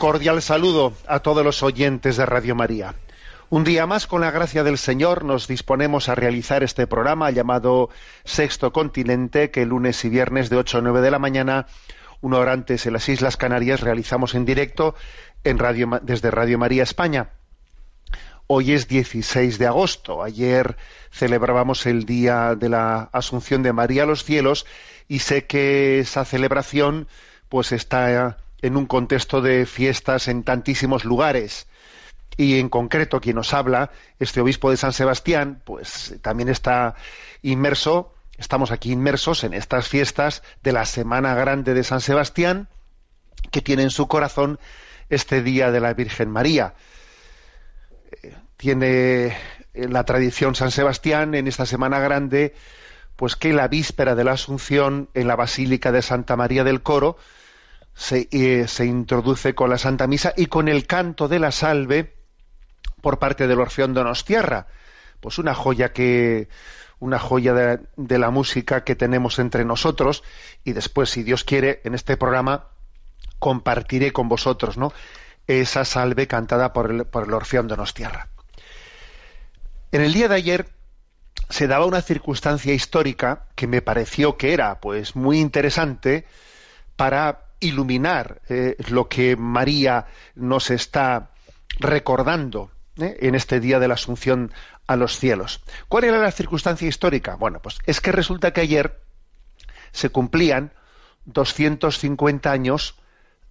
Cordial saludo a todos los oyentes de Radio María. Un día más, con la gracia del Señor, nos disponemos a realizar este programa llamado Sexto Continente, que lunes y viernes de 8 a 9 de la mañana, una hora antes en las Islas Canarias, realizamos en directo en Radio, desde Radio María España. Hoy es 16 de agosto. Ayer celebrábamos el día de la Asunción de María a los cielos y sé que esa celebración pues está en un contexto de fiestas en tantísimos lugares y en concreto quien nos habla, este obispo de San Sebastián, pues también está inmerso, estamos aquí inmersos en estas fiestas de la Semana Grande de San Sebastián, que tiene en su corazón este día de la Virgen María. Eh, Tiene en la tradición San Sebastián en esta Semana Grande, pues que la víspera de la Asunción en la Basílica de Santa María del Coro se, eh, se introduce con la Santa Misa y con el canto de la salve por parte del Orfeón Donostiarra. Pues una joya que una joya de, la música que tenemos entre nosotros y después, si Dios quiere, en este programa compartiré con vosotros, ¿no? Esa salve cantada por el, por el Orfeón Donostiarra. En el día de ayer se daba una circunstancia histórica que me pareció que era, pues, muy interesante para iluminar eh, lo que María nos está recordando ¿eh? en este día de la Asunción a los cielos. ¿Cuál era la circunstancia histórica? Bueno, pues es que resulta que ayer se cumplían 250 años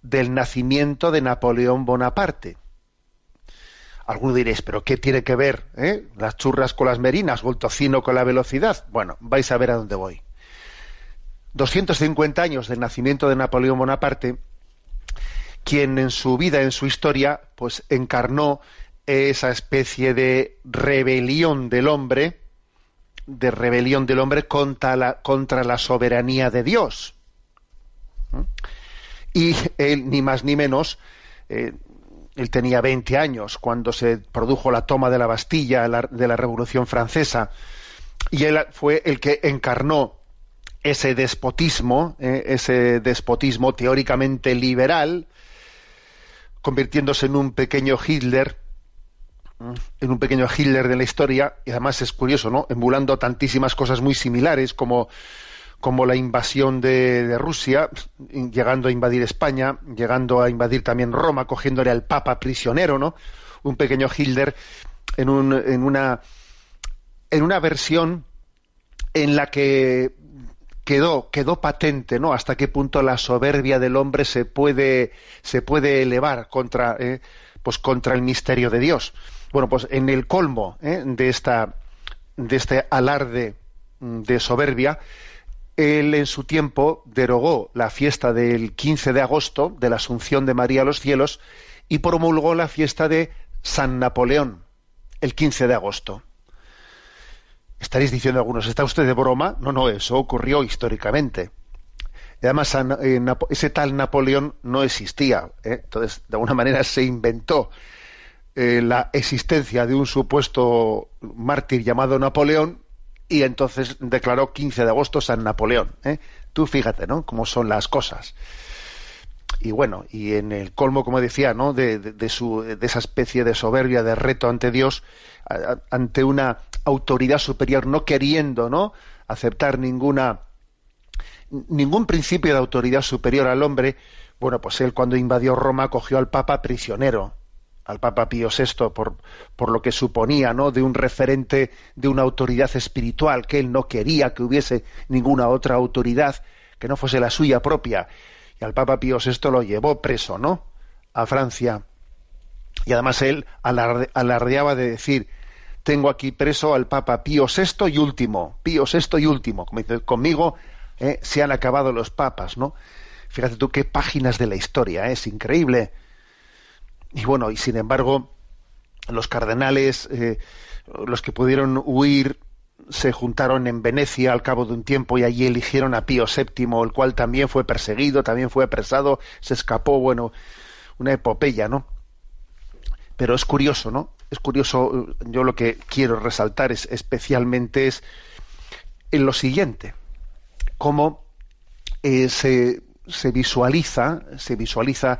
del nacimiento de Napoleón Bonaparte. Algunos diréis, ¿pero qué tiene que ver eh? las churras con las merinas o el tocino con la velocidad? Bueno, vais a ver a dónde voy. 250 años del nacimiento de Napoleón Bonaparte, quien en su vida, en su historia, pues encarnó esa especie de rebelión del hombre, de rebelión del hombre contra la, contra la soberanía de Dios. Y él, ni más ni menos, eh, él tenía 20 años cuando se produjo la toma de la Bastilla la- de la Revolución Francesa, y él fue el que encarnó ese despotismo, eh, ese despotismo teóricamente liberal, convirtiéndose en un pequeño Hitler, mm, en un pequeño Hitler de la historia, y además es curioso, ¿no? Emulando tantísimas cosas muy similares como, como la invasión de, de Rusia, llegando a invadir España, llegando a invadir también Roma, cogiéndole al Papa prisionero, ¿no? Un pequeño Hitler en, un, en una en una versión en la que quedó, quedó patente, ¿no? Hasta qué punto la soberbia del hombre se puede, se puede elevar contra, eh, pues contra el misterio de Dios. Bueno, pues en el colmo eh, de esta, de este alarde mm, de soberbia, él en su tiempo derogó la fiesta del 15 de agosto de la Asunción de María a los cielos y promulgó la fiesta de San Napoleón el 15 de agosto. Estaréis diciendo algunos, ¿está usted de broma? No, no, eso ocurrió históricamente. Y además, ese tal Napoleón no existía. ¿eh? Entonces, de alguna manera se inventó eh, la existencia de un supuesto mártir llamado Napoleón y entonces declaró 15 de agosto San Napoleón. ¿eh? Tú fíjate, ¿no? Cómo son las cosas. Y bueno, y en el colmo, como decía, ¿no? De, su, de esa especie de soberbia, de reto ante Dios, ante una autoridad superior, no queriendo, ¿no? Aceptar ninguna ningún principio de autoridad superior al hombre, bueno, pues él cuando invadió Roma cogió al Papa prisionero, al Papa Pío VI, por, por lo que suponía, ¿no? De un referente de una autoridad espiritual, que él no quería que hubiese ninguna otra autoridad que no fuese la suya propia. Y al Papa Pío VI lo llevó preso, ¿no? A Francia. Y además él alardeaba de decir, tengo aquí preso al Papa Pío VI y último, Pío VI y último. Conmigo ¿eh? se han acabado los papas, ¿no? Fíjate tú qué páginas de la historia, ¿eh? es increíble. Y bueno, y sin embargo, los cardenales, eh, los que pudieron huir, se juntaron en Venecia al cabo de un tiempo y allí eligieron a Pío VII, el cual también fue perseguido, también fue apresado, se escapó, bueno, una epopeya, ¿no? Pero es curioso, ¿no? Es curioso, yo lo que quiero resaltar es especialmente es en lo siguiente cómo eh, se, visualiza, se visualiza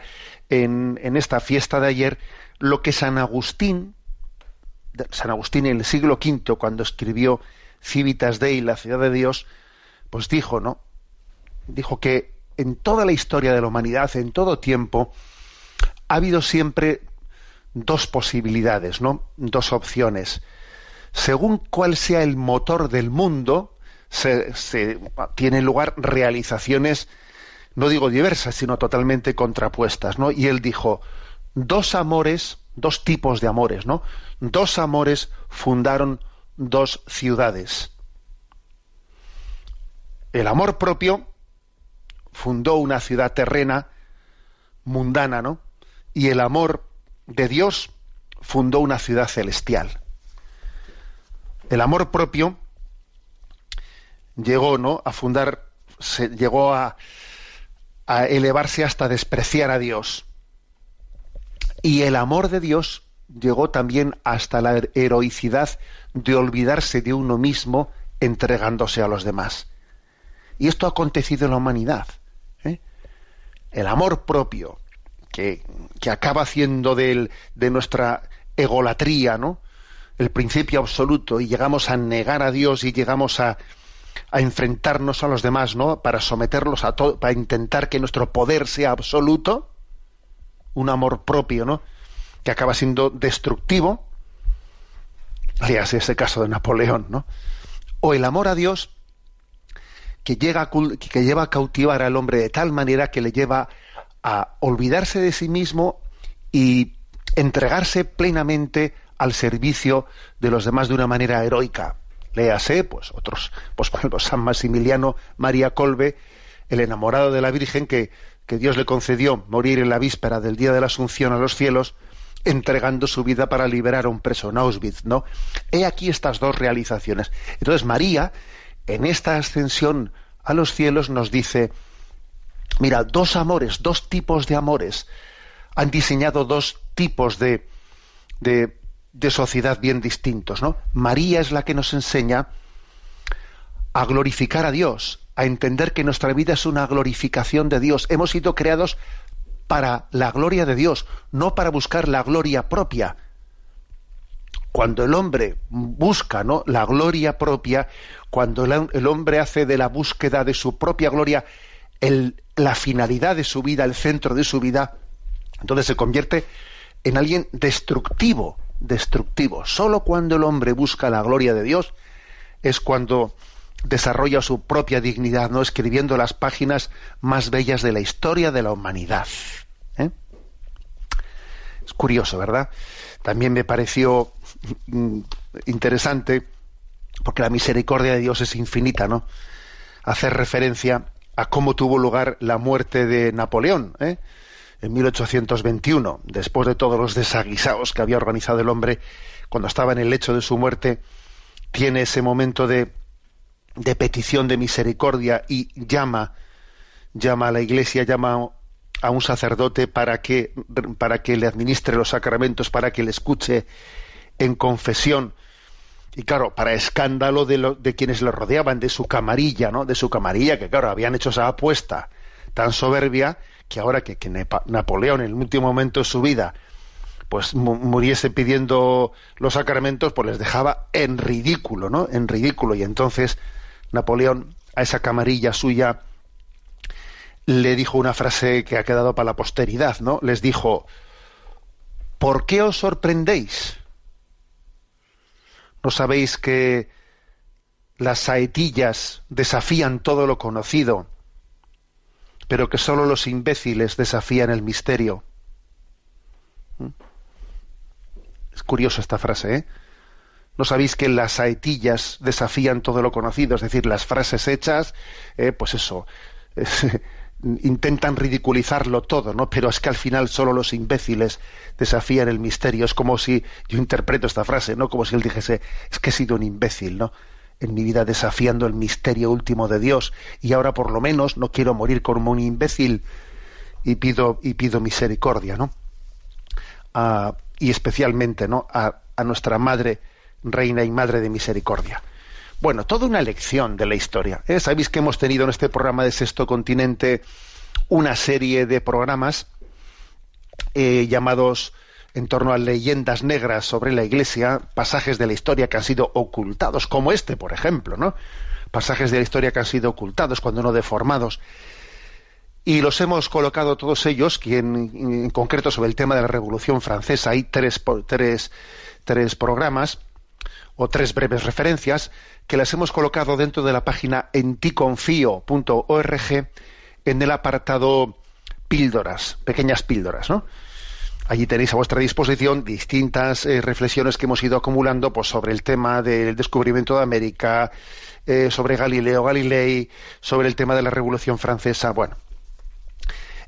en, esta fiesta de ayer lo que San Agustín, San Agustín en el siglo V, cuando escribió Civitas Dei, la ciudad de Dios, pues dijo, ¿no? Dijo que en toda la historia de la humanidad, en todo tiempo, ha habido siempre dos posibilidades, ¿no? Dos opciones. Según cuál sea el motor del mundo, se, tienen lugar realizaciones, no digo diversas, sino totalmente contrapuestas, ¿no? Y él dijo, dos amores, dos tipos de amores, ¿no? Dos amores fundaron dos ciudades. El amor propio fundó una ciudad terrena, mundana, ¿no? Y el amor de Dios fundó una ciudad celestial. El amor propio llegó ¿no? a fundar, se, llegó a, a elevarse hasta despreciar a Dios. Y el amor de Dios llegó también hasta la heroicidad de olvidarse de uno mismo entregándose a los demás. Y esto ha acontecido en la humanidad. ¿eh? El amor propio, que, que acaba haciendo de, de nuestra egolatría, ¿no? El principio absoluto, y llegamos a negar a Dios y llegamos a, a enfrentarnos a los demás, ¿no? Para someterlos a todo, para intentar que nuestro poder sea absoluto, un amor propio, ¿no? Que acaba siendo destructivo. Léase ese caso de Napoleón, ¿no? O el amor a Dios que, llega que lleva a cautivar al hombre de tal manera que le lleva a olvidarse de sí mismo y entregarse plenamente al servicio de los demás de una manera heroica léase, pues otros, pues San Maximiliano María Colbe, el enamorado de la Virgen que, que Dios le concedió morir en la víspera del día de la Asunción a los cielos, entregando su vida para liberar a un preso en Auschwitz, ¿no? He aquí estas dos realizaciones. Entonces María, en esta ascensión a los cielos, nos dice, mira, dos amores, dos tipos de amores, han diseñado dos tipos de, de de sociedad bien distintos, ¿no? María es la que nos enseña a glorificar a Dios, a entender que nuestra vida es una glorificación de Dios. Hemos sido creados para la gloria de Dios, no para buscar la gloria propia. Cuando el hombre busca ¿no? la gloria propia, cuando el hombre hace de la búsqueda de su propia gloria la finalidad de su vida, el centro de su vida, entonces se convierte en alguien destructivo, destructivo. Solo cuando el hombre busca la gloria de Dios es cuando desarrolla su propia dignidad, no escribiendo las páginas más bellas de la historia de la humanidad. ¿eh? Es curioso, ¿verdad? También me pareció mm, interesante, porque la misericordia de Dios es infinita, ¿no? Hacer referencia a cómo tuvo lugar la muerte de Napoleón. ¿eh? en 1821, después de todos los desaguisados que había organizado el hombre, cuando estaba en el lecho de su muerte, tiene ese momento de, de petición de misericordia y llama, llama a la iglesia, llama a un sacerdote para que, para que le administre los sacramentos, para que le escuche en confesión. Y claro, para escándalo de, quienes le rodeaban, de su camarilla, ¿no? De su camarilla, que claro, habían hecho esa apuesta tan soberbia que ahora que, que Napoleón en el último momento de su vida pues muriese pidiendo los sacramentos, pues les dejaba en ridículo, ¿no? En ridículo. Y entonces Napoleón a esa camarilla suya le dijo una frase que ha quedado para la posteridad, ¿no? Les dijo, ¿por qué os sorprendéis? ¿No sabéis que las saetillas desafían todo lo conocido, pero que sólo los imbéciles desafían el misterio? ¿Mm? Es curiosa esta frase, ¿eh? ¿No sabéis que las saetillas desafían todo lo conocido? Es decir, las frases hechas, eh, pues eso, intentan ridiculizarlo todo, ¿no? Pero es que al final solo los imbéciles desafían el misterio. Es como si yo interpreto esta frase, ¿no? Como si él dijese, es que he sido un imbécil, ¿no? En mi vida desafiando el misterio último de Dios y ahora por lo menos no quiero morir como un imbécil y pido y pido misericordia, ¿no? Ah, y especialmente, ¿no? A, a nuestra madre, reina y madre de misericordia. Bueno, toda una lección de la historia. ¿eh? Sabéis que hemos tenido en este programa de Sexto Continente una serie de programas eh, llamados en torno a leyendas negras sobre la Iglesia, pasajes de la historia que han sido ocultados, como este, por ejemplo, ¿no? Pasajes de la historia que han sido ocultados, cuando no deformados. Y los hemos colocado todos ellos, que en, concreto sobre el tema de la Revolución Francesa hay tres, tres, tres programas o tres breves referencias que las hemos colocado dentro de la página enticonfío.org en el apartado píldoras, pequeñas píldoras, ¿no? Allí tenéis a vuestra disposición distintas eh, reflexiones que hemos ido acumulando pues, sobre el tema del descubrimiento de América, eh, sobre Galileo Galilei, sobre el tema de la Revolución Francesa. Bueno,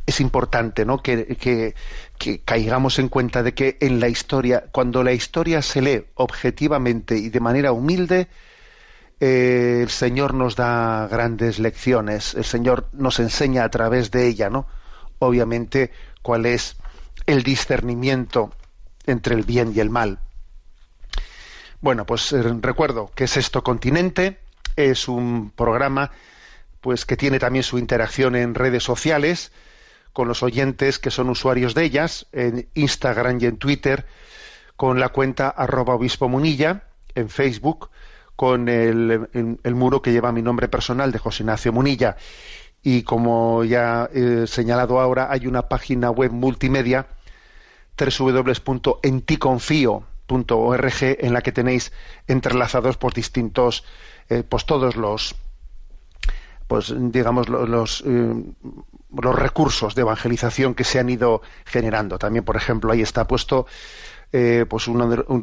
es importante ¿no? que, caigamos en cuenta de que en la historia, cuando la historia se lee objetivamente y de manera humilde, el Señor nos da grandes lecciones, el Señor nos enseña a través de ella, ¿no? Obviamente, cuál es el discernimiento entre el bien y el mal. Bueno, pues eh, recuerdo que Sexto Continente es un programa pues que tiene también su interacción en redes sociales con los oyentes que son usuarios de ellas, en Instagram y en Twitter, con la cuenta arroba obispo munilla, en Facebook, con el, muro que lleva mi nombre personal de José Ignacio Munilla. Y como ya he señalado ahora, hay una página web multimedia www.enticonfio.org en la que tenéis entrelazados por distintos, eh, pues todos los, pues digamos los, eh, los recursos de evangelización que se han ido generando. También, por ejemplo, ahí está puesto eh, pues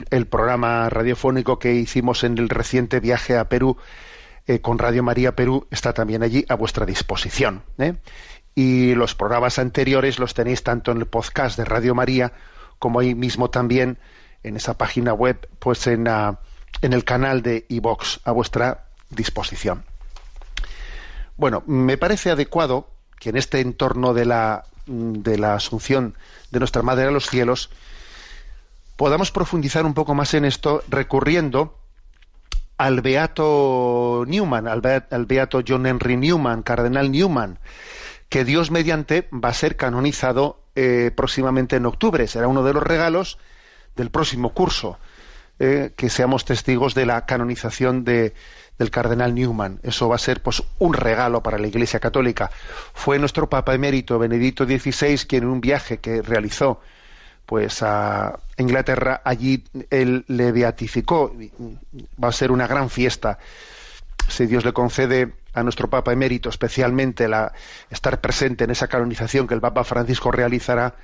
el programa radiofónico que hicimos en el reciente viaje a Perú eh, con Radio María Perú está también allí a vuestra disposición. ¿eh? Y los programas anteriores los tenéis tanto en el podcast de Radio María como ahí mismo también en esa página web, pues en, en el canal de iVox a vuestra disposición. Bueno, me parece adecuado que en este entorno de la, de la asunción de nuestra Madre a los cielos, podamos profundizar un poco más en esto recurriendo al beato Newman, al beato, John Henry Newman, cardenal Newman, que Dios mediante va a ser canonizado eh, próximamente en octubre. Será uno de los regalos del próximo curso, eh, que seamos testigos de la canonización de, del cardenal Newman. Eso va a ser pues un regalo para la Iglesia Católica. Fue nuestro Papa emérito Benedicto XVI quien en un viaje que realizó pues a Inglaterra, allí él le beatificó. Va a ser una gran fiesta. Si Dios le concede a nuestro Papa emérito especialmente la, estar presente en esa canonización que el Papa Francisco realizará,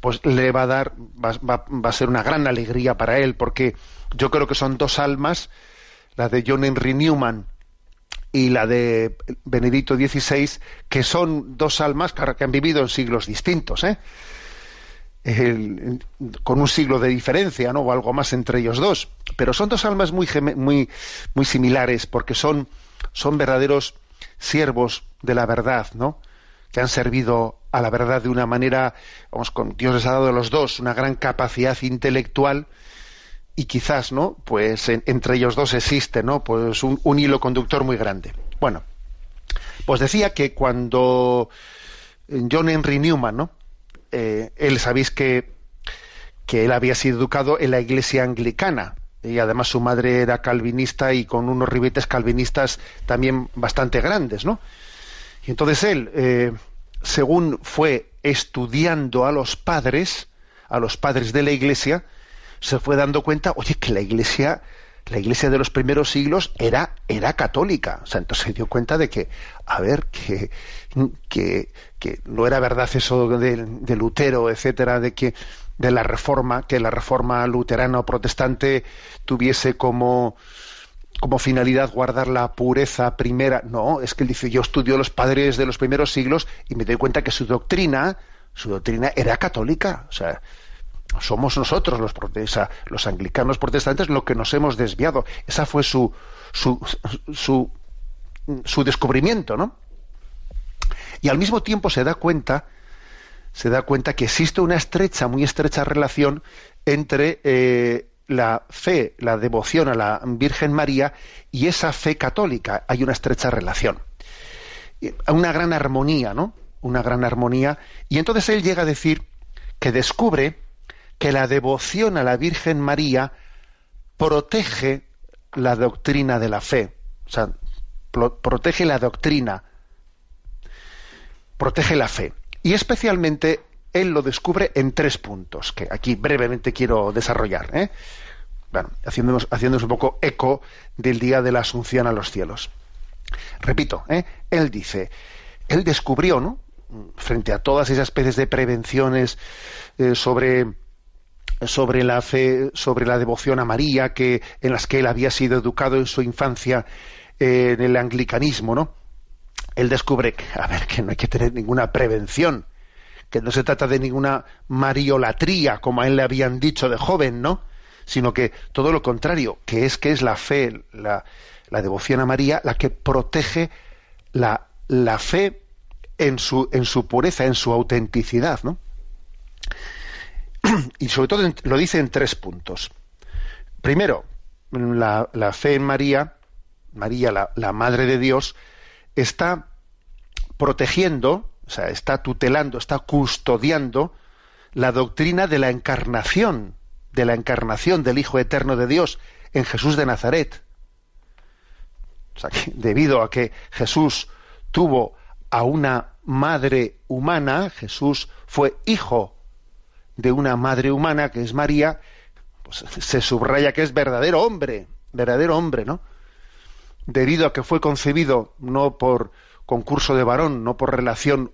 pues le va a dar, va, a ser una gran alegría para él, porque yo creo que son dos almas, la de John Henry Newman y la de Benedicto XVI, que son dos almas que han vivido en siglos distintos, ¿eh? con un siglo de diferencia, ¿no? O algo más entre ellos dos. Pero son dos almas muy, muy, muy similares porque son, son verdaderos siervos de la verdad, ¿no? que han servido a la verdad de una manera, vamos, con Dios les ha dado a los dos una gran capacidad intelectual y quizás, ¿no? Pues entre ellos dos existe, ¿no? Pues un, hilo conductor muy grande. Bueno, pues decía que cuando John Henry Newman, ¿no? Eh, él sabéis que, que él había sido educado en la iglesia anglicana y además su madre era calvinista y con unos ribetes calvinistas también bastante grandes, ¿no? Y entonces él, eh, según fue estudiando a los padres, a los padres de la iglesia, se fue dando cuenta, oye, que la iglesia, la iglesia de los primeros siglos era, era católica. O sea, entonces se dio cuenta de que, a ver, que, que, que no era verdad eso de, de, Lutero, etcétera, de que de la reforma, que la reforma luterana o protestante tuviese como como finalidad guardar la pureza primera. No, es que él dice, yo estudio los padres de los primeros siglos y me doy cuenta que su doctrina, su doctrina era católica. O sea, somos nosotros los, los anglicanos protestantes lo que nos hemos desviado. Esa fue su, su, su, su descubrimiento, ¿no? Y al mismo tiempo se da cuenta, se da cuenta que existe una estrecha, muy estrecha relación entre eh, la fe, la devoción a la Virgen María y esa fe católica. Hay una estrecha relación. Una gran armonía, ¿no? Una gran armonía. Y entonces él llega a decir que descubre que la devoción a la Virgen María protege la doctrina de la fe. O sea, protege la doctrina, protege la fe. Y especialmente él lo descubre en tres puntos, que aquí brevemente quiero desarrollar. ¿eh? Bueno, haciéndonos, un poco eco del día de la Asunción a los cielos. Repito, ¿eh? él dice, él descubrió, ¿no? frente a todas esas especies de prevenciones eh, sobre sobre la fe, sobre la devoción a María, que en las que él había sido educado en su infancia en el anglicanismo, ¿no? Él descubre a ver, que no hay que tener ninguna prevención, que no se trata de ninguna mariolatría, como a él le habían dicho de joven, ¿no? Sino que todo lo contrario, que es que es la fe, la, la devoción a María, la que protege la, la fe en su, en su pureza, en su autenticidad, ¿no? y sobre todo lo dice en tres puntos. Primero, la, fe en María, María, la, Madre de Dios, está protegiendo, o sea, está tutelando, está custodiando la doctrina de la encarnación, de la encarnación del Hijo Eterno de Dios en Jesús de Nazaret. O sea, que debido a que Jesús tuvo a una madre humana, Jesús fue hijo de una madre humana que es María, pues se subraya que es verdadero hombre, verdadero hombre, ¿no? Debido a que fue concebido no por concurso de varón, no por relación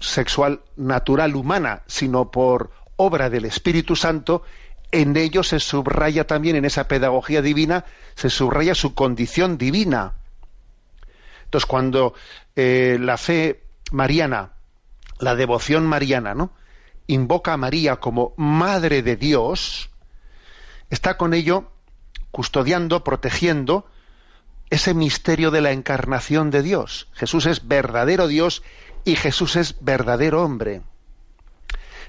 sexual natural humana, sino por obra del Espíritu Santo, en ello se subraya también, en esa pedagogía divina, se subraya su condición divina. Entonces, cuando eh, la fe mariana, la devoción mariana, ¿no? Invoca a María como Madre de Dios, está con ello custodiando, protegiendo ese misterio de la encarnación de Dios. Jesús es verdadero Dios y Jesús es verdadero hombre.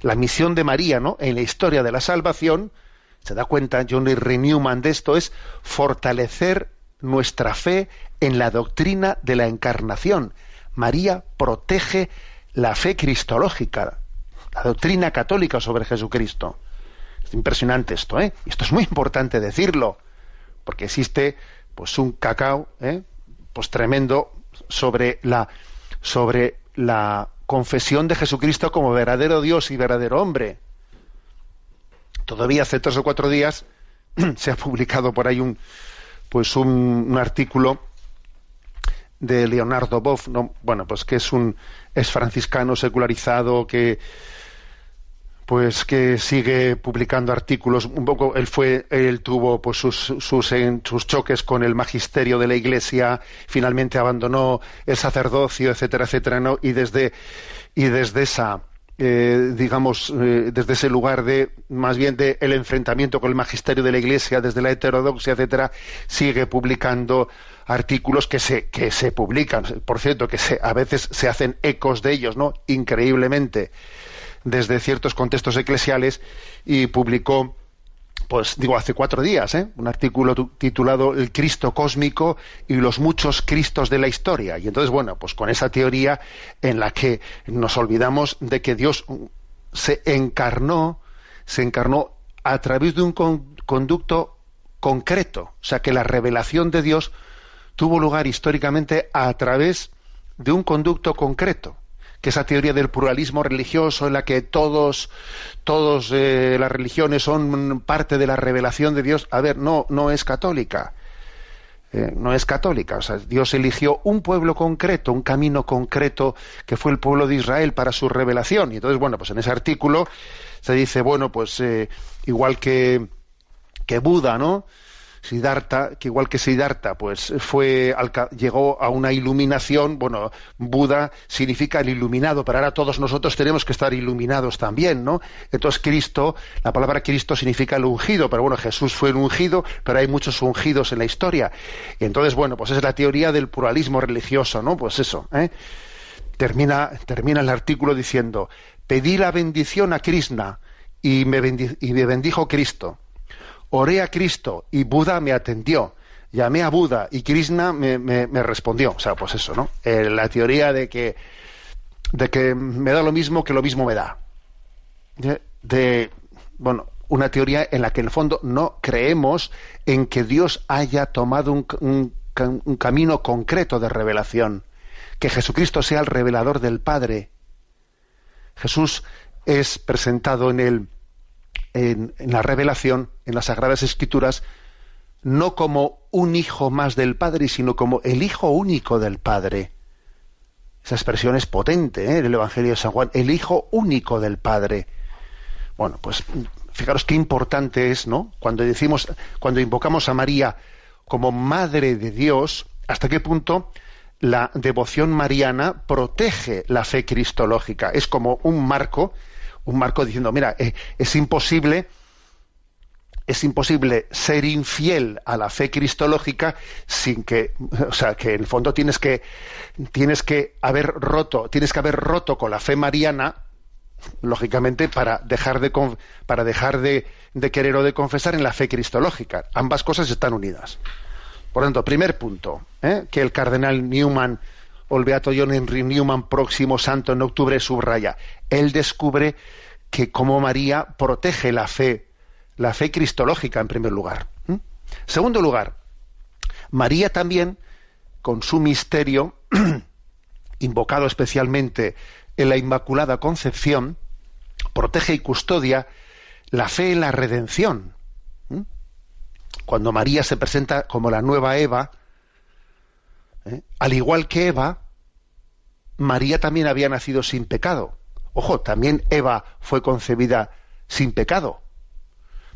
La misión de María, ¿no? En la historia de la salvación, se da cuenta John R. Newman de esto, es fortalecer nuestra fe en la doctrina de la encarnación. María protege la fe cristológica, la doctrina católica sobre Jesucristo. Es impresionante esto, ¿eh? Y esto es muy importante decirlo, porque existe pues un cacao, ¿eh? pues tremendo sobre la sobre la confesión de Jesucristo como verdadero Dios y verdadero hombre. Todavía hace tres o cuatro días se ha publicado por ahí un pues un, un artículo de Leonardo Boff, ¿no? bueno, pues que es un es franciscano secularizado que pues que sigue publicando artículos. Un poco él fue él tuvo pues sus sus, sus choques con el magisterio de la iglesia finalmente abandonó el sacerdocio etcétera etcétera no y desde y desde esa eh, digamos, eh, desde ese lugar de, más bien de el enfrentamiento con el magisterio de la Iglesia, desde la heterodoxia, etcétera, sigue publicando artículos que se, que se publican, por cierto, que se, a veces se hacen ecos de ellos, ¿no? Increíblemente, desde ciertos contextos eclesiales, y publicó pues digo, hace cuatro días, ¿eh? un artículo titulado El Cristo cósmico y los muchos Cristos de la historia. Y entonces, bueno, pues con esa teoría en la que nos olvidamos de que Dios se encarnó, se encarnó a través de un conducto concreto. O sea, que la revelación de Dios tuvo lugar históricamente a través de un conducto concreto que esa teoría del pluralismo religioso en la que todos, todos eh, las religiones son parte de la revelación de Dios, a ver, no, no es católica. Eh, no es católica. O sea, Dios eligió un pueblo concreto, un camino concreto que fue el pueblo de Israel para su revelación. Y entonces, bueno, pues en ese artículo se dice, bueno, pues eh, igual que, que Buda, ¿no? Siddhartha, que igual que Siddhartha, pues fue llegó a una iluminación, bueno, Buda significa el iluminado, pero ahora todos nosotros tenemos que estar iluminados también, ¿no? Entonces Cristo, la palabra Cristo significa el ungido, pero bueno, Jesús fue el ungido, pero hay muchos ungidos en la historia. Y entonces, bueno, pues es la teoría del pluralismo religioso, ¿no? Pues eso, ¿eh? Termina, termina el artículo diciendo, pedí la bendición a Krishna y me, y me bendijo Cristo oré a Cristo y Buda me atendió. Llamé a Buda y Krishna me, respondió. O sea, pues eso, ¿no? Eh, la teoría de que, de que me da lo mismo que lo mismo me da. De, bueno, una teoría en la que en el fondo no creemos en que Dios haya tomado un, un camino concreto de revelación, que Jesucristo sea el revelador del Padre. Jesús es presentado en el en, la revelación, en las Sagradas Escrituras, no como un hijo más del Padre, sino como el hijo único del Padre. Esa expresión es potente ¿eh? en el Evangelio de San Juan, el hijo único del Padre. Bueno, pues fijaros qué importante es, ¿no? Cuando decimos, cuando invocamos a María como Madre de Dios, hasta qué punto la devoción mariana protege la fe cristológica. Es como un marco un marco diciendo, mira, eh, es imposible es imposible ser infiel a la fe cristológica sin que, o sea, que en el fondo tienes que tienes que haber roto, tienes que haber roto con la fe mariana, lógicamente para dejar de para dejar de, querer o de confesar en la fe cristológica. Ambas cosas están unidas. Por lo tanto, primer punto, ¿eh? que el cardenal Newman el beato John Henry Newman, próximo santo en octubre, subraya. Él descubre que como María protege la fe, la fe cristológica en primer lugar. Segundo lugar, María también, con su misterio, invocado especialmente en la Inmaculada Concepción, protege y custodia la fe en la redención. Cuando María se presenta como la nueva Eva, ¿eh? al igual que Eva, María también había nacido sin pecado. Ojo, también Eva fue concebida sin pecado.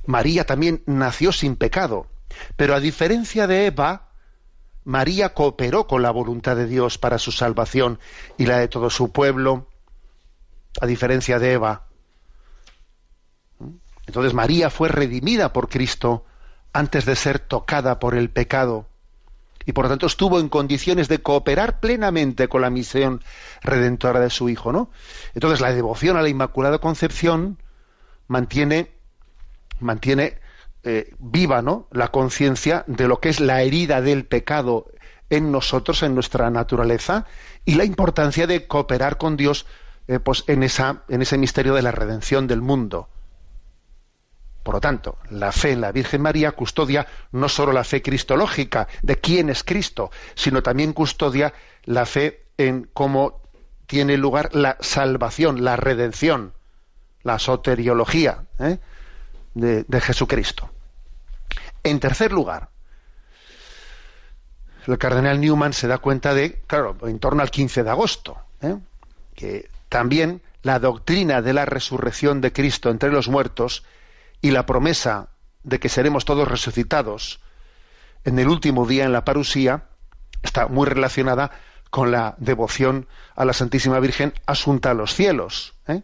María también nació sin pecado. Pero a diferencia de Eva, María cooperó con la voluntad de Dios para su salvación y la de todo su pueblo, a diferencia de Eva. Entonces María fue redimida por Cristo antes de ser tocada por el pecado y por lo tanto estuvo en condiciones de cooperar plenamente con la misión redentora de su hijo, ¿no? Entonces la devoción a la Inmaculada Concepción mantiene mantiene eh, viva, ¿no? La conciencia de lo que es la herida del pecado en nosotros, en nuestra naturaleza, y la importancia de cooperar con Dios eh, pues en, esa, en ese misterio de la redención del mundo. Por lo tanto, la fe en la Virgen María custodia no solo la fe cristológica de quién es Cristo, sino también custodia la fe en cómo tiene lugar la salvación, la redención, la soteriología ¿eh? de, Jesucristo. En tercer lugar, el cardenal Newman se da cuenta de, claro, en torno al 15 de agosto, ¿eh? que también la doctrina de la resurrección de Cristo entre los muertos y la promesa de que seremos todos resucitados en el último día en la parusía está muy relacionada con la devoción a la Santísima Virgen asunta a los cielos. ¿eh?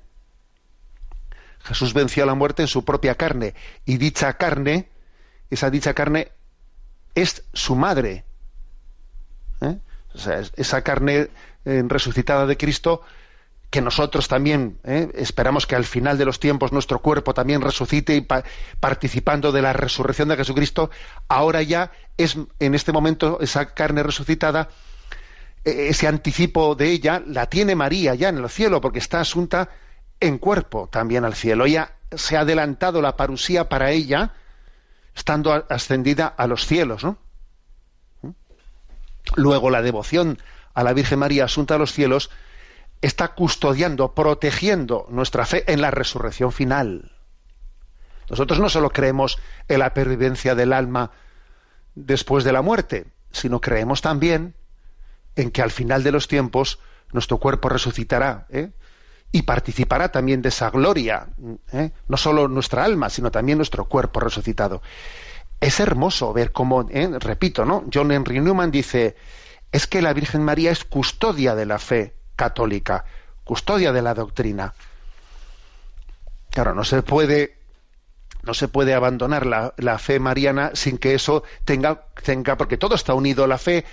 Jesús venció a la muerte en su propia carne y dicha carne, esa dicha carne es su madre. ¿eh? O sea, esa carne eh, resucitada de Cristo que nosotros también ¿eh? esperamos que al final de los tiempos nuestro cuerpo también resucite y participando de la resurrección de Jesucristo, ahora ya es en este momento esa carne resucitada, e-, ese anticipo de ella la tiene María ya en el cielo, porque está asunta en cuerpo también al cielo. Ella se ha adelantado la parusía para ella, estando ascendida a los cielos. ¿Mm? Luego la devoción a la Virgen María asunta a los cielos está custodiando, protegiendo nuestra fe en la resurrección final. Nosotros no solo creemos en la pervivencia del alma después de la muerte, sino creemos también en que al final de los tiempos nuestro cuerpo resucitará ¿eh? y participará también de esa gloria, ¿eh? no solo nuestra alma, sino también nuestro cuerpo resucitado. Es hermoso ver cómo, ¿eh? repito, ¿no? John Henry Newman dice, es que la Virgen María es custodia de la fe católica, custodia de la doctrina. Claro, no se puede, no se puede abandonar la, fe mariana sin que eso tenga, tenga, porque todo está unido. La fe,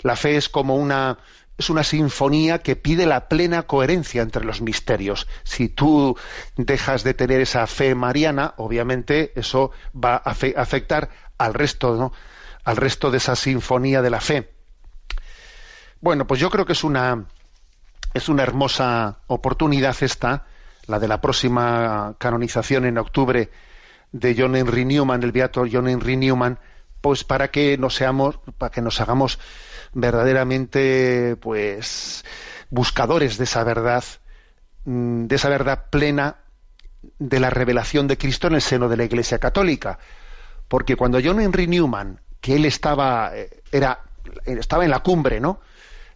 la fe es como una, es una sinfonía que pide la plena coherencia entre los misterios. Si tú dejas de tener esa fe mariana, obviamente eso va a afectar al resto, ¿no? al resto de esa sinfonía de la fe. Bueno, pues yo creo que es una, es una hermosa oportunidad esta, la de la próxima canonización en octubre de John Henry Newman, el beato John Henry Newman, pues para que nos seamos, para que nos hagamos verdaderamente, pues, buscadores de esa verdad, mm, de esa verdad plena de la revelación de Cristo en el seno de la Iglesia Católica, porque cuando John Henry Newman, que él estaba, eh, era, estaba en la cumbre, ¿no?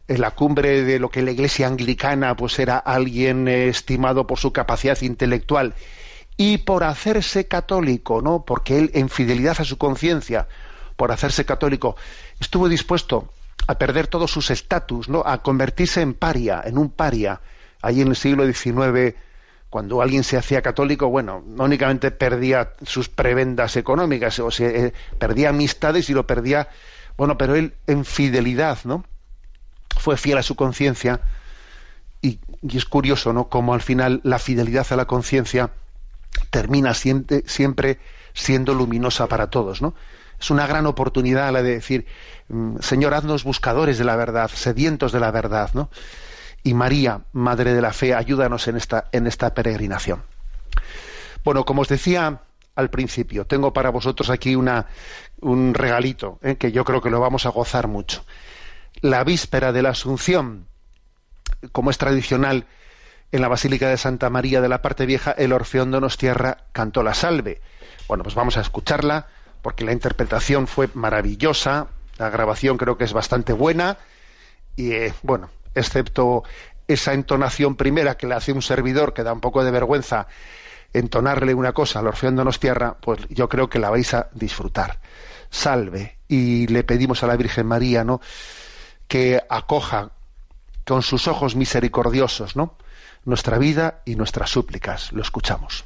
En la cumbre de lo que la Iglesia anglicana pues era alguien eh, estimado por su capacidad intelectual y por hacerse católico, ¿no? Porque él en fidelidad a su conciencia, por hacerse católico, estuvo dispuesto a perder todos sus estatus, ¿no? A convertirse en paria, en un paria. Ahí en el siglo XIX, cuando alguien se hacía católico, bueno, no únicamente perdía sus prebendas económicas, o sea, eh, perdía amistades y lo perdía, bueno, pero él en fidelidad, ¿no? Fue fiel a su conciencia y, es curioso, ¿no? Como al final la fidelidad a la conciencia termina siempre, siempre siendo luminosa para todos, ¿no? Es una gran oportunidad la de decir, mm, Señor, haznos buscadores de la verdad, sedientos de la verdad, ¿no? Y María, Madre de la Fe, ayúdanos en esta, en esta peregrinación. Bueno, como os decía al principio, tengo para vosotros aquí una, un regalito, ¿eh? que yo creo que lo vamos a gozar mucho la víspera de la Asunción, como es tradicional en la Basílica de Santa María de la Parte Vieja, el Orfeón Donostierra cantó la salve. Bueno, pues vamos a escucharla porque la interpretación fue maravillosa, la grabación creo que es bastante buena y eh, bueno, excepto esa entonación primera que le hace un servidor que da un poco de vergüenza entonarle una cosa al Orfeón Donostierra, pues yo creo que la vais a disfrutar. Salve y le pedimos a la Virgen María, ¿no? Que acoja con sus ojos misericordiosos, ¿no? nuestra vida y nuestras súplicas. Lo escuchamos.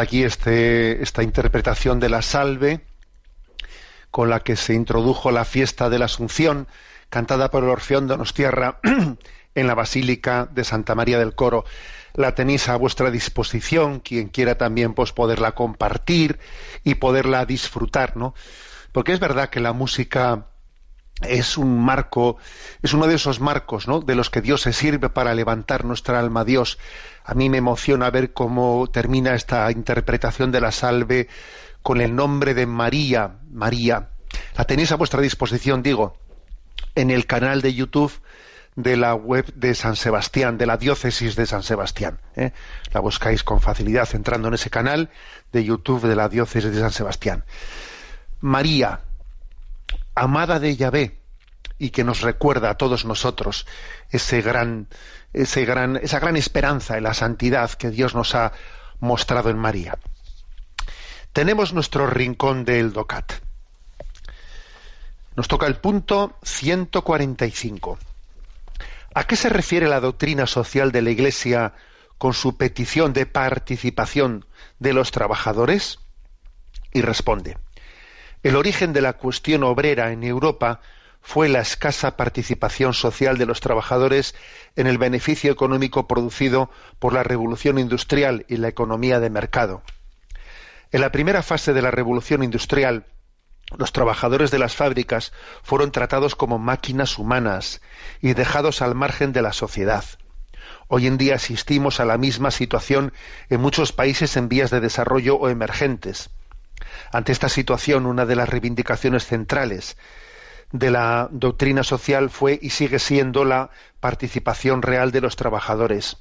Aquí este, esta interpretación de la salve con la que se introdujo la fiesta de la Asunción, cantada por el Orfeón Donostierra en la Basílica de Santa María del Coro. La tenéis a vuestra disposición, quien quiera también pues, poderla compartir y poderla disfrutar, ¿no? Porque es verdad que la música es un marco, es uno de esos marcos, ¿no? De los que Dios se sirve para levantar nuestra alma a Dios. A mí me emociona ver cómo termina esta interpretación de la salve con el nombre de María, María. La tenéis a vuestra disposición, digo, en el canal de YouTube de la web de San Sebastián, de la diócesis de San Sebastián. ¿eh? La buscáis con facilidad entrando en ese canal de YouTube de la diócesis de San Sebastián. María, amada de Yahvé, y que nos recuerda a todos nosotros ese gran, ese gran, esa gran esperanza en la santidad que Dios nos ha mostrado en María. Tenemos nuestro rincón del DOCAT. Nos toca el punto 145. ¿A qué se refiere la doctrina social de la Iglesia con su petición de participación de los trabajadores? Y responde, el origen de la cuestión obrera en Europa fue la escasa participación social de los trabajadores en el beneficio económico producido por la revolución industrial y la economía de mercado. En la primera fase de la revolución industrial, los trabajadores de las fábricas fueron tratados como máquinas humanas y dejados al margen de la sociedad. Hoy en día asistimos a la misma situación en muchos países en vías de desarrollo o emergentes. Ante esta situación, una de las reivindicaciones centrales de la doctrina social fue y sigue siendo la participación real de los trabajadores.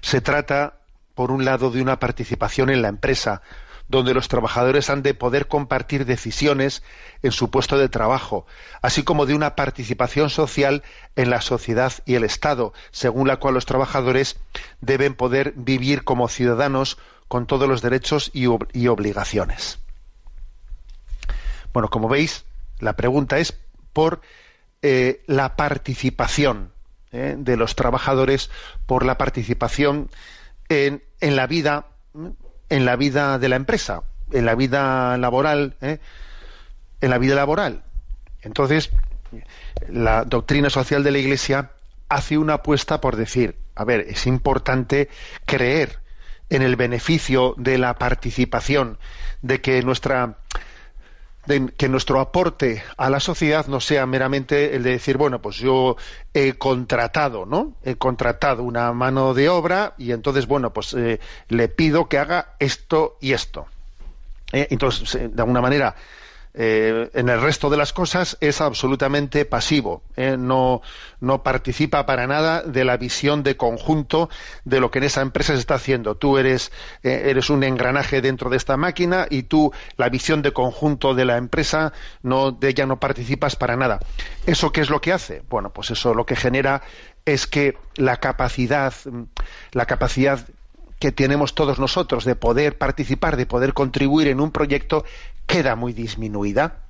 Se trata, por un lado, de una participación en la empresa, donde los trabajadores han de poder compartir decisiones en su puesto de trabajo, así como de una participación social en la sociedad y el Estado, según la cual los trabajadores deben poder vivir como ciudadanos con todos los derechos y, obligaciones. Bueno, como veis, la pregunta es por eh, la participación eh, de los trabajadores, por la participación en, la vida en la vida de la empresa, en la vida laboral, ¿eh? en la vida laboral. Entonces, la doctrina social de la Iglesia hace una apuesta por decir, a ver, es importante creer en el beneficio de la participación, de que nuestra de que nuestro aporte a la sociedad no sea meramente el de decir, bueno, pues yo he contratado, ¿no? He contratado una mano de obra y entonces, bueno, pues eh, le pido que haga esto y esto. Eh, entonces, de alguna manera, eh, en el resto de las cosas es absolutamente pasivo, ¿eh? no, no, participa para nada de la visión de conjunto de lo que en esa empresa se está haciendo. Tú eres, eh, eres un engranaje dentro de esta máquina y tú, la visión de conjunto de la empresa, no, de ella no participas para nada. ¿Eso qué es lo que hace? Bueno, pues eso lo que genera es que la capacidad, la capacidad que tenemos todos nosotros de poder participar, de poder contribuir en un proyecto, queda muy disminuida.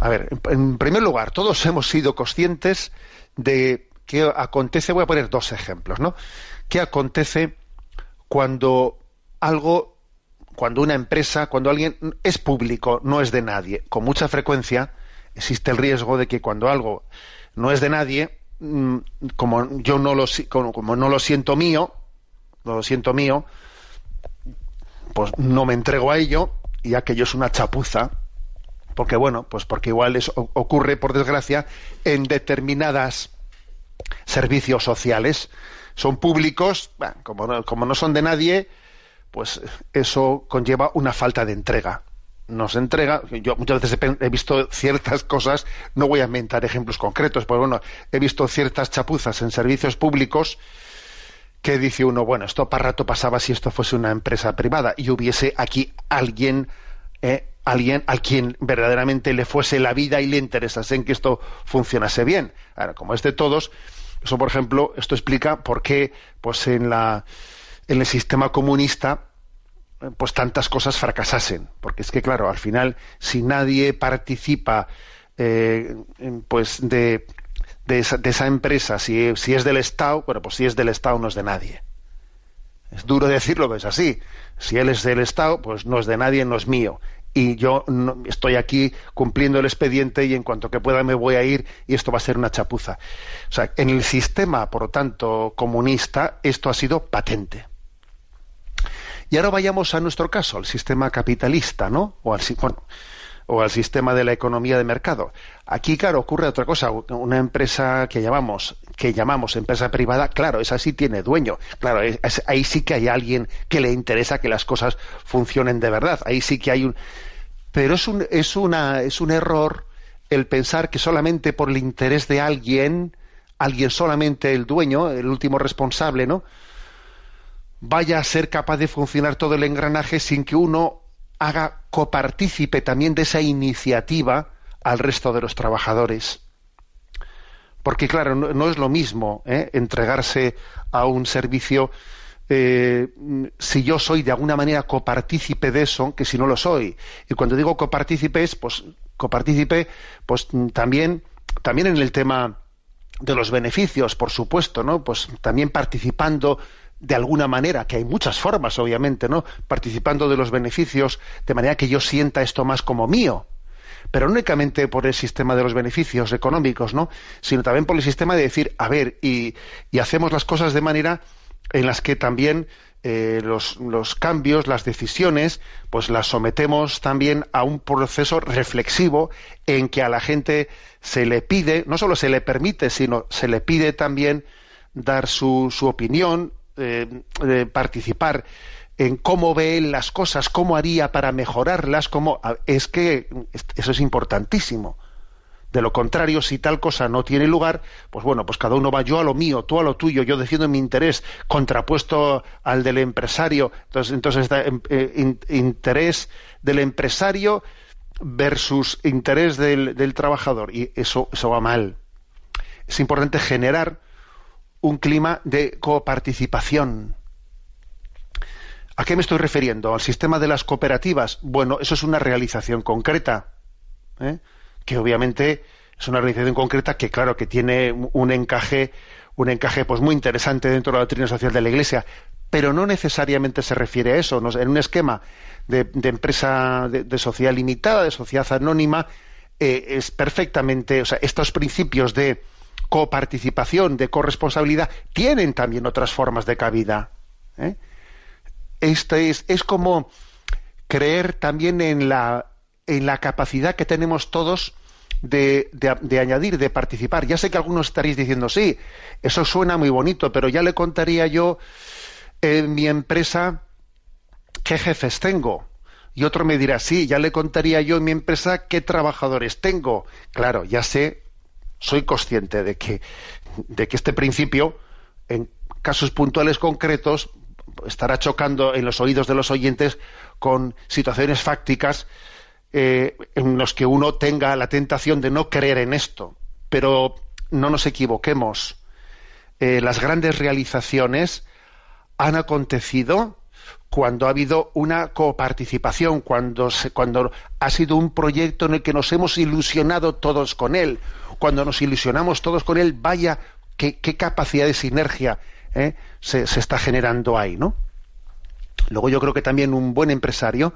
A ver, en primer lugar, todos hemos sido conscientes de qué acontece, voy a poner dos ejemplos, ¿no? ¿Qué acontece cuando algo, cuando una empresa, cuando alguien es público, no es de nadie? Con mucha frecuencia existe el riesgo de que cuando algo no es de nadie, mm, como yo no lo, como no lo siento mío, lo siento mío, pues no me entrego a ello y aquello es una chapuza, porque bueno, pues porque igual eso ocurre, por desgracia, en determinadas servicios sociales. Son públicos, como, no, como no son de nadie, pues eso conlleva una falta de entrega. Nos entrega, yo muchas veces he, visto ciertas cosas, no voy a inventar ejemplos concretos, pero bueno, he visto ciertas chapuzas en servicios públicos que dice uno, bueno, esto para rato pasaba si esto fuese una empresa privada y hubiese aquí alguien, eh, alguien al quien verdaderamente le fuese la vida y le interesase en que esto funcionase bien. Ahora, como es de todos, eso por ejemplo, esto explica por qué, pues en la, en el sistema comunista, pues tantas cosas fracasasen, porque es que claro, al final, si nadie participa, eh, pues de de esa, empresa, si, si, es del Estado, bueno, pues si es del Estado no es de nadie. Es duro decirlo, pero es así. Si él es del Estado, pues no es de nadie, no es mío. Y yo estoy aquí cumpliendo el expediente y en cuanto que pueda me voy a ir y esto va a ser una chapuza. O sea, en el sistema, por lo tanto, comunista, esto ha sido patente. Y ahora vayamos a nuestro caso, al sistema capitalista, ¿no? O al, bueno, o al sistema de la economía de mercado. Aquí, claro, ocurre otra cosa. Una empresa que llamamos, que llamamos empresa privada, claro, esa sí tiene dueño. Claro, ahí sí que hay alguien que le interesa que las cosas funcionen de verdad. Ahí sí que hay un. Pero es un, es una, es un error el pensar que solamente por el interés de alguien, alguien solamente el dueño, el último responsable, ¿no? vaya a ser capaz de funcionar todo el engranaje sin que uno haga copartícipe también de esa iniciativa al resto de los trabajadores. Porque claro, no, es lo mismo ¿eh? entregarse a un servicio eh, si yo soy de alguna manera copartícipe de eso que si no lo soy. Y cuando digo copartícipe es, pues, copartícipe, pues también, también en el tema de los beneficios, por supuesto, ¿no? Pues también participando de alguna manera, que hay muchas formas, obviamente, ¿no? Participando de los beneficios, de manera que yo sienta esto más como mío. Pero no únicamente por el sistema de los beneficios económicos, ¿no? Sino también por el sistema de decir, a ver, y, hacemos las cosas de manera en las que también eh, los, los, cambios, las decisiones, pues las sometemos también a un proceso reflexivo en que a la gente se le pide, no solo se le permite, sino se le pide también dar su, su opinión, eh, participar en cómo ve las cosas, cómo haría para mejorarlas, cómo es que eso es importantísimo. De lo contrario, si tal cosa no tiene lugar, pues bueno, pues cada uno va yo a lo mío, tú a lo tuyo, yo defiendo mi interés contrapuesto al del empresario. Entonces, entonces eh, interés del empresario versus interés del, del, trabajador. Y eso, eso va mal. Es importante generar un clima de coparticipación. ¿A qué me estoy refiriendo? ¿Al sistema de las cooperativas? Bueno, eso es una realización concreta, ¿eh? que obviamente es una realización concreta que, claro, que tiene un encaje, un encaje pues muy interesante dentro de la doctrina social de la Iglesia, pero no necesariamente se refiere a eso. En un esquema de, empresa de, sociedad limitada, de sociedad anónima, eh, es perfectamente, o sea, estos principios de coparticipación, de corresponsabilidad, tienen también otras formas de cabida. ¿eh? Es, es como creer también en la, en la capacidad que tenemos todos de, de, añadir, de participar. Ya sé que algunos estaréis diciendo, sí, eso suena muy bonito, pero ya le contaría yo en mi empresa qué jefes tengo. Y otro me dirá, sí, ya le contaría yo en mi empresa qué trabajadores tengo. Claro, ya sé soy consciente de que, de que este principio, en casos puntuales concretos, estará chocando en los oídos de los oyentes con situaciones fácticas eh, en los que uno tenga la tentación de no creer en esto. Pero no nos equivoquemos. Eh, las grandes realizaciones han acontecido cuando ha habido una coparticipación, cuando, cuando ha sido un proyecto en el que nos hemos ilusionado todos con él, cuando nos ilusionamos todos con él, vaya qué, capacidad de sinergia ¿eh? se, está generando ahí, ¿no? Luego yo creo que también un buen empresario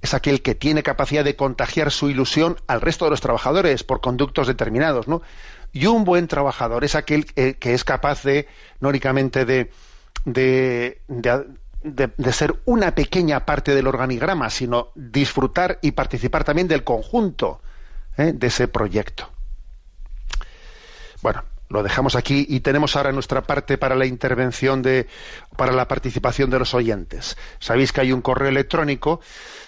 es aquel que tiene capacidad de contagiar su ilusión al resto de los trabajadores por conductos determinados, ¿no? Y un buen trabajador es aquel eh, que es capaz de, no únicamente de, de, de, ser una pequeña parte del organigrama, sino disfrutar y participar también del conjunto ¿eh? de ese proyecto. Bueno, lo dejamos aquí y tenemos ahora nuestra parte para la intervención de, para la participación de los oyentes. Sabéis que hay un correo electrónico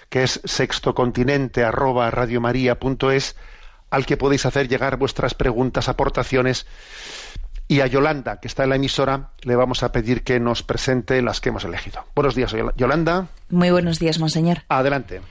que es sextocontinente al que podéis hacer llegar vuestras preguntas, aportaciones y a Yolanda, que está en la emisora, le vamos a pedir que nos presente las que hemos elegido. Buenos días, Yolanda. Muy buenos días, monseñor. Adelante.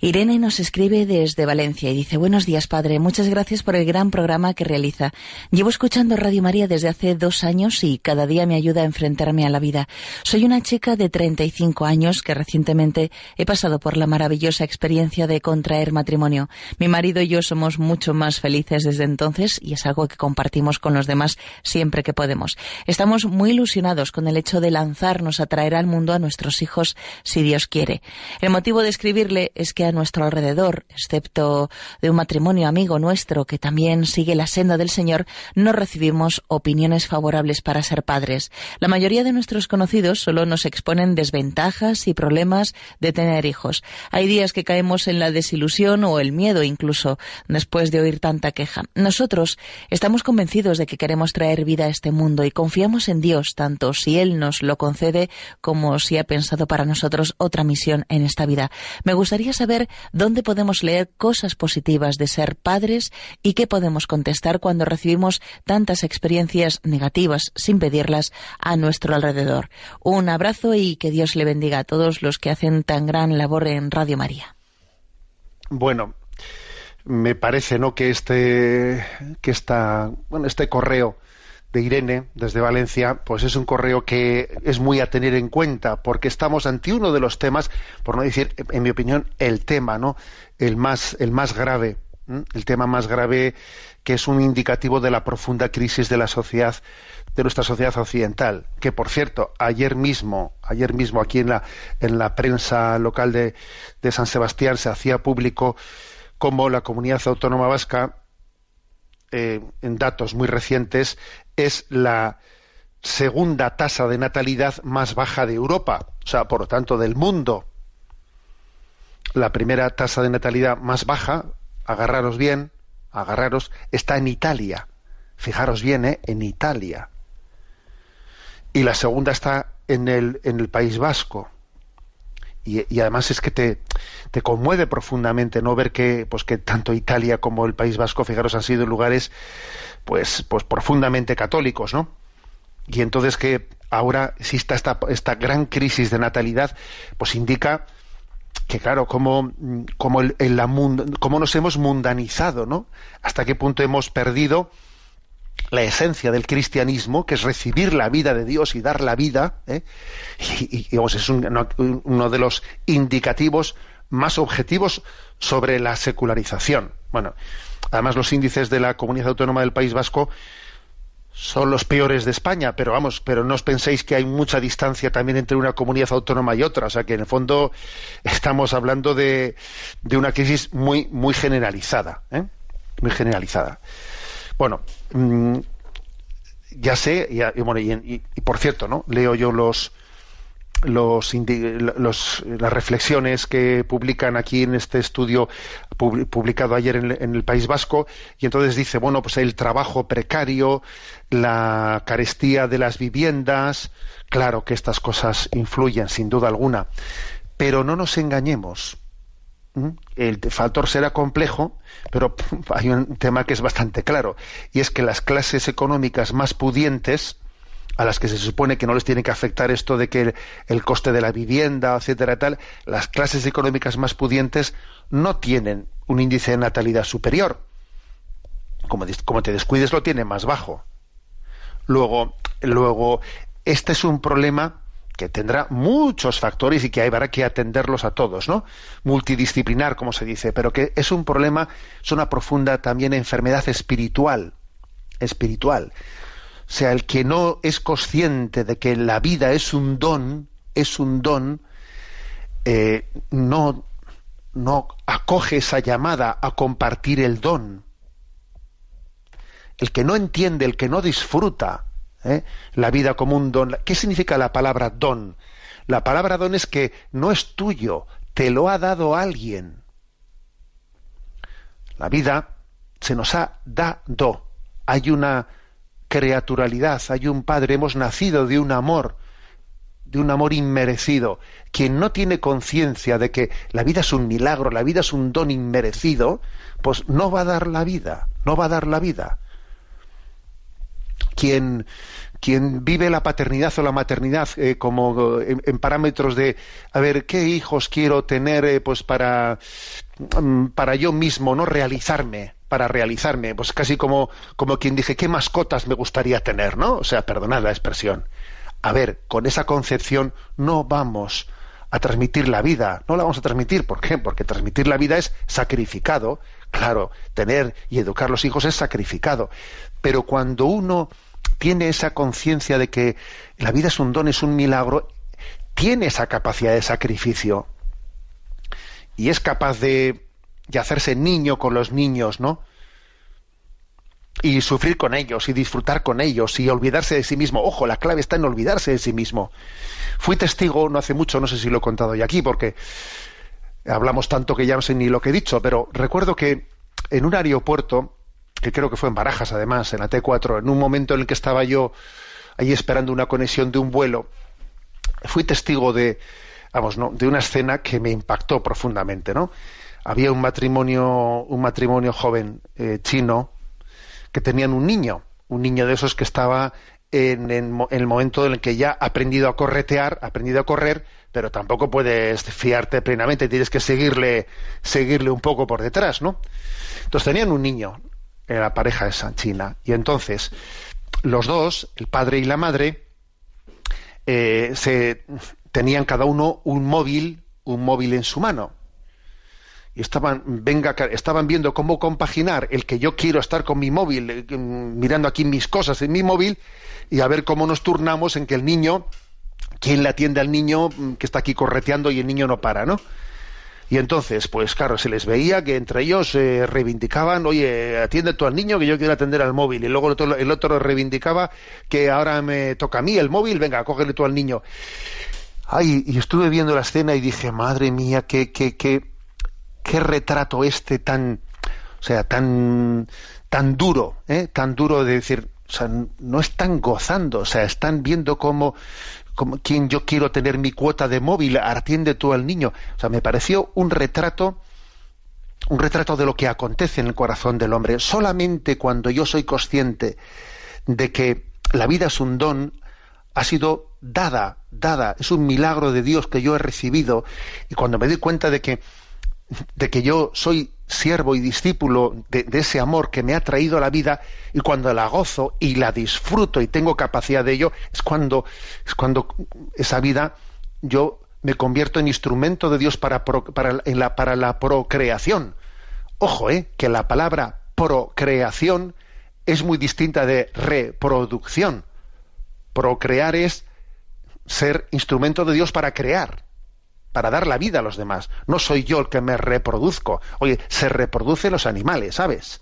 Irene nos escribe desde Valencia y dice, buenos días padre, muchas gracias por el gran programa que realiza. Llevo escuchando Radio María desde hace dos años y cada día me ayuda a enfrentarme a la vida. Soy una chica de 35 años que recientemente he pasado por la maravillosa experiencia de contraer matrimonio. Mi marido y yo somos mucho más felices desde entonces y es algo que compartimos con los demás siempre que podemos. Estamos muy ilusionados con el hecho de lanzarnos a traer al mundo a nuestros hijos si Dios quiere. El motivo de escribirle es que a nuestro alrededor, excepto de un matrimonio amigo nuestro que también sigue la senda del Señor, no recibimos opiniones favorables para ser padres. La mayoría de nuestros conocidos solo nos exponen desventajas y problemas de tener hijos. Hay días que caemos en la desilusión o el miedo incluso después de oír tanta queja. Nosotros estamos convencidos de que queremos traer vida a este mundo y confiamos en Dios tanto si Él nos lo concede como si ha pensado para nosotros otra misión en esta vida. Me gustaría saber dónde podemos leer cosas positivas de ser padres y qué podemos contestar cuando recibimos tantas experiencias negativas sin pedirlas a nuestro alrededor. Un abrazo y que Dios le bendiga a todos los que hacen tan gran labor en Radio María. Bueno, me parece no que este que esta, bueno, este correo de Irene desde Valencia, pues es un correo que es muy a tener en cuenta, porque estamos ante uno de los temas, por no decir, en mi opinión, el tema, ¿no? El más, el más grave, el tema más grave que es un indicativo de la profunda crisis de la sociedad, de nuestra sociedad occidental. Que por cierto, ayer mismo, ayer mismo aquí en la, en la prensa local de, de San Sebastián se hacía público cómo la comunidad autónoma vasca eh, en datos muy recientes, es la segunda tasa de natalidad más baja de Europa, o sea, por lo tanto, del mundo. La primera tasa de natalidad más baja, agarraros bien, agarraros, está en Italia. Fijaros bien, ¿eh? en Italia. Y la segunda está en el, en el País Vasco y, además es que te, te, conmueve profundamente no ver que pues que tanto Italia como el País Vasco fijaros han sido lugares pues pues profundamente católicos no y entonces que ahora exista esta, esta gran crisis de natalidad pues indica que claro, como, como, el, la como nos hemos mundanizado, ¿no? Hasta qué punto hemos perdido la esencia del cristianismo, que es recibir la vida de Dios y dar la vida, ¿eh? y, es uno de los indicativos más objetivos sobre la secularización. Bueno, además los índices de la Comunidad Autónoma del País Vasco son los peores de España, pero vamos, pero no os penséis que hay mucha distancia también entre una comunidad autónoma y otra, o sea que en el fondo estamos hablando de, de una crisis muy, muy generalizada, ¿eh? muy generalizada. Bueno, mm, ya sé, y, por cierto, ¿no? Leo yo los, los, las reflexiones que publican aquí en este estudio publicado ayer en, el País Vasco. Y entonces dice bueno pues el trabajo precario la carestía de las viviendas claro que estas cosas influyen sin duda alguna. Pero no nos engañemos. El factor será complejo, pero hay un tema que es bastante claro, y es que las clases económicas más pudientes, a las que se supone que no les tiene que afectar esto de que el, coste de la vivienda, etcétera, tal, las clases económicas más pudientes no tienen un índice de natalidad superior. Como, como te descuides, lo tiene más bajo. Luego, luego, este es un problema que tendrá muchos factores y que habrá que atenderlos a todos, ¿no? Multidisciplinar, como se dice, pero que es un problema, es una profunda también enfermedad espiritual, espiritual. O sea, el que no es consciente de que la vida es un don, es un don, eh, no, no acoge esa llamada a compartir el don. El que no entiende, el que no disfruta ¿eh? la vida como un don. ¿Qué significa la palabra don? La palabra don es que no es tuyo, te lo ha dado alguien. La vida se nos ha dado. Hay una creaturalidad, hay un Padre, hemos nacido de un amor, de un amor inmerecido. Quien no tiene conciencia de que la vida es un milagro, la vida es un don inmerecido, pues no va a dar la vida, no va a dar la vida. quien, quien vive la paternidad o la maternidad eh, como eh, en, parámetros de a ver qué hijos quiero tener eh, pues para mm, para yo mismo no realizarme para realizarme pues casi como como quien dije qué mascotas me gustaría tener no o sea perdonad la expresión. A ver con esa concepción no vamos a transmitir la vida. No la vamos a transmitir ¿por qué? porque transmitir la vida es sacrificado. Claro tener y educar los hijos es sacrificado. Pero cuando uno tiene esa conciencia de que la vida es un don, es un milagro, tiene esa capacidad de sacrificio y es capaz de, de hacerse niño con los niños, ¿no? y sufrir con ellos y disfrutar con ellos y olvidarse de sí mismo. Ojo, la clave está en olvidarse de sí mismo. Fui testigo no hace mucho, no sé si lo he contado ya aquí, porque hablamos tanto que ya no sé ni lo que he dicho, pero recuerdo que en un aeropuerto que creo que fue en Barajas además, en la T4, en un momento en el que estaba yo ahí esperando una conexión de un vuelo, fui testigo de, vamos, ¿no? de una escena que me impactó profundamente, ¿no? Había un matrimonio, un matrimonio joven eh, chino que tenían un niño, un niño de esos que estaba en, en, el momento en el que ya ha aprendido a corretear, ha aprendido a correr, pero tampoco puedes fiarte plenamente, tienes que seguirle, seguirle un poco por detrás, ¿no? Entonces tenían un niño, la pareja de Sanchina. Y entonces, los dos, el padre y la madre, eh, se tenían cada uno un móvil, un móvil en su mano. Estaban, venga, estaban viendo cómo compaginar el que yo quiero estar con mi móvil, eh, mirando aquí mis cosas en mi móvil, y a ver cómo nos turnamos en que el niño, quién le atiende al niño mm, que está aquí correteando y el niño no para, ¿no? Y entonces, pues claro, se les veía que entre ellos eh, reivindicaban, oye, atiende tú al niño que yo quiero atender al móvil. Y luego el otro, el otro reivindicaba que ahora me toca a mí el móvil, venga, cógele tú al niño. Ay, y estuve viendo la escena y dije, madre mía, qué, qué, qué, qué retrato este tan, o sea, tan, tan duro, ¿eh? tan duro de decir, o sea, no están gozando, o sea, están viendo cómo como quien yo quiero tener mi cuota de móvil, atiende tú al niño. O sea, me pareció un retrato, un retrato de lo que acontece en el corazón del hombre. Solamente cuando yo soy consciente de que la vida es un don, ha sido dada, dada, es un milagro de Dios que yo he recibido, y cuando me doy cuenta de que, de que yo soy siervo y discípulo de, ese amor que me ha traído a la vida y cuando la gozo y la disfruto y tengo capacidad de ello es cuando es cuando esa vida yo me convierto en instrumento de Dios para, para, la, para la procreación. Ojo eh que la palabra procreación es muy distinta de reproducción. Procrear es ser instrumento de Dios para crear para dar la vida a los demás. No soy yo el que me reproduzco. Oye, se reproducen los animales, ¿sabes?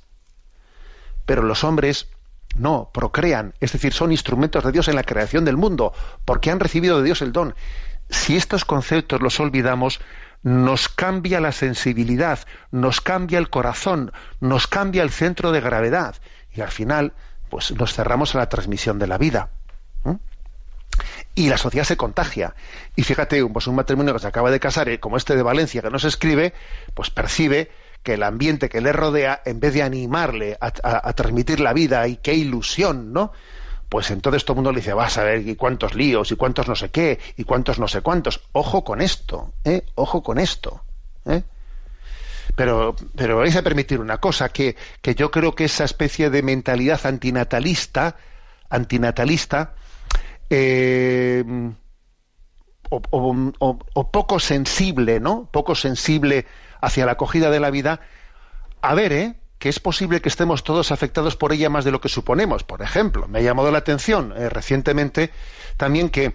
Pero los hombres no, procrean, es decir, son instrumentos de Dios en la creación del mundo, porque han recibido de Dios el don. Si estos conceptos los olvidamos, nos cambia la sensibilidad, nos cambia el corazón, nos cambia el centro de gravedad y al final, pues nos cerramos a la transmisión de la vida y la sociedad se contagia. Y fíjate, pues un matrimonio que se acaba de casar, eh, como este de Valencia, que no se escribe, pues percibe que el ambiente que le rodea, en vez de animarle a, transmitir la vida y qué ilusión, ¿no? Pues entonces todo el mundo le dice, vas a ver, y cuántos líos, y cuántos no sé qué, y cuántos no sé cuántos. Ojo con esto, ¿eh? Ojo con esto, ¿eh? Pero, pero vais a permitir una cosa, que, que yo creo que esa especie de mentalidad antinatalista, antinatalista, eh, o, poco sensible, ¿no? Poco sensible hacia la acogida de la vida, a ver, ¿eh? que es posible que estemos todos afectados por ella más de lo que suponemos. Por ejemplo, me ha llamado la atención eh, recientemente también que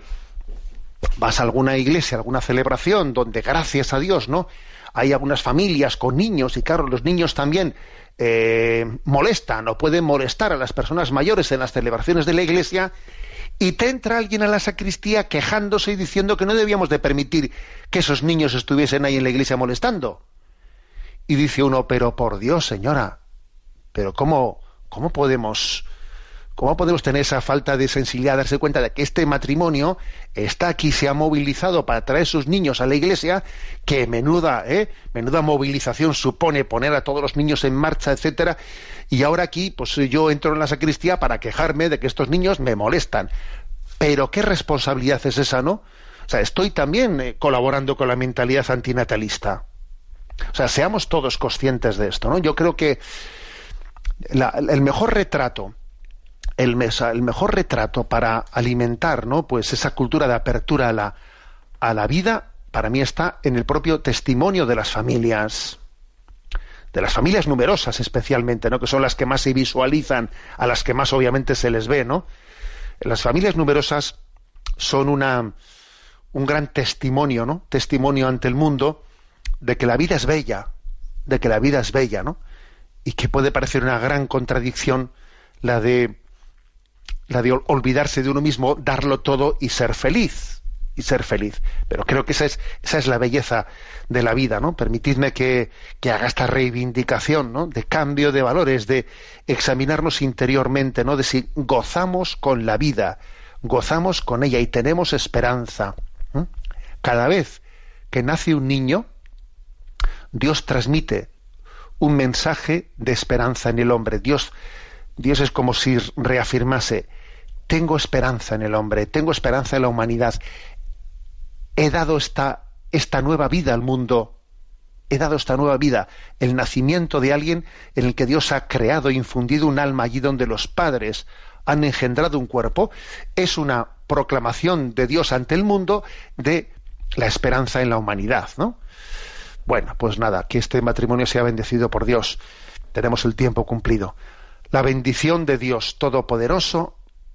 vas a alguna iglesia, alguna celebración donde, gracias a Dios, ¿no? Hay algunas familias con niños y claro, los niños también eh, molestan o pueden molestar a las personas mayores en las celebraciones de la iglesia y te entra alguien a la sacristía quejándose y diciendo que no debíamos de permitir que esos niños estuviesen ahí en la iglesia molestando. Y dice uno, pero por Dios, señora, pero ¿cómo, cómo podemos ¿Cómo podemos tener esa falta de sensibilidad, darse cuenta de que este matrimonio está aquí, se ha movilizado para traer sus niños a la iglesia, que menuda, ¿eh? menuda movilización supone poner a todos los niños en marcha, etcétera, y ahora aquí, pues yo entro en la sacristía para quejarme de que estos niños me molestan. Pero qué responsabilidad es esa, ¿no? O sea, estoy también eh, colaborando con la mentalidad antinatalista. O sea, seamos todos conscientes de esto, ¿no? Yo creo que el mejor retrato el, mejor retrato para alimentar ¿no? pues esa cultura de apertura a la, a la vida para mí está en el propio testimonio de las familias de las familias numerosas especialmente no que son las que más se visualizan a las que más obviamente se les ve no las familias numerosas son una un gran testimonio no testimonio ante el mundo de que la vida es bella de que la vida es bella no y que puede parecer una gran contradicción la de la de olvidarse de uno mismo, darlo todo y ser feliz y ser feliz. Pero creo que esa es, esa es la belleza de la vida, ¿no? Permitidme que, que haga esta reivindicación, ¿no? De cambio de valores, de examinarnos interiormente, ¿no? De si gozamos con la vida, gozamos con ella y tenemos esperanza. Cada vez que nace un niño, Dios transmite un mensaje de esperanza en el hombre. Dios, Dios es como si reafirmase, tengo esperanza en el hombre, tengo esperanza en la humanidad. He dado esta, esta nueva vida al mundo, he dado esta nueva vida, el nacimiento de alguien en el que Dios ha creado e infundido un alma allí donde los padres han engendrado un cuerpo, es una proclamación de Dios ante el mundo de la esperanza en la humanidad, ¿no? Bueno, pues nada, que este matrimonio sea bendecido por Dios. Tenemos el tiempo cumplido. La bendición de Dios Todopoderoso,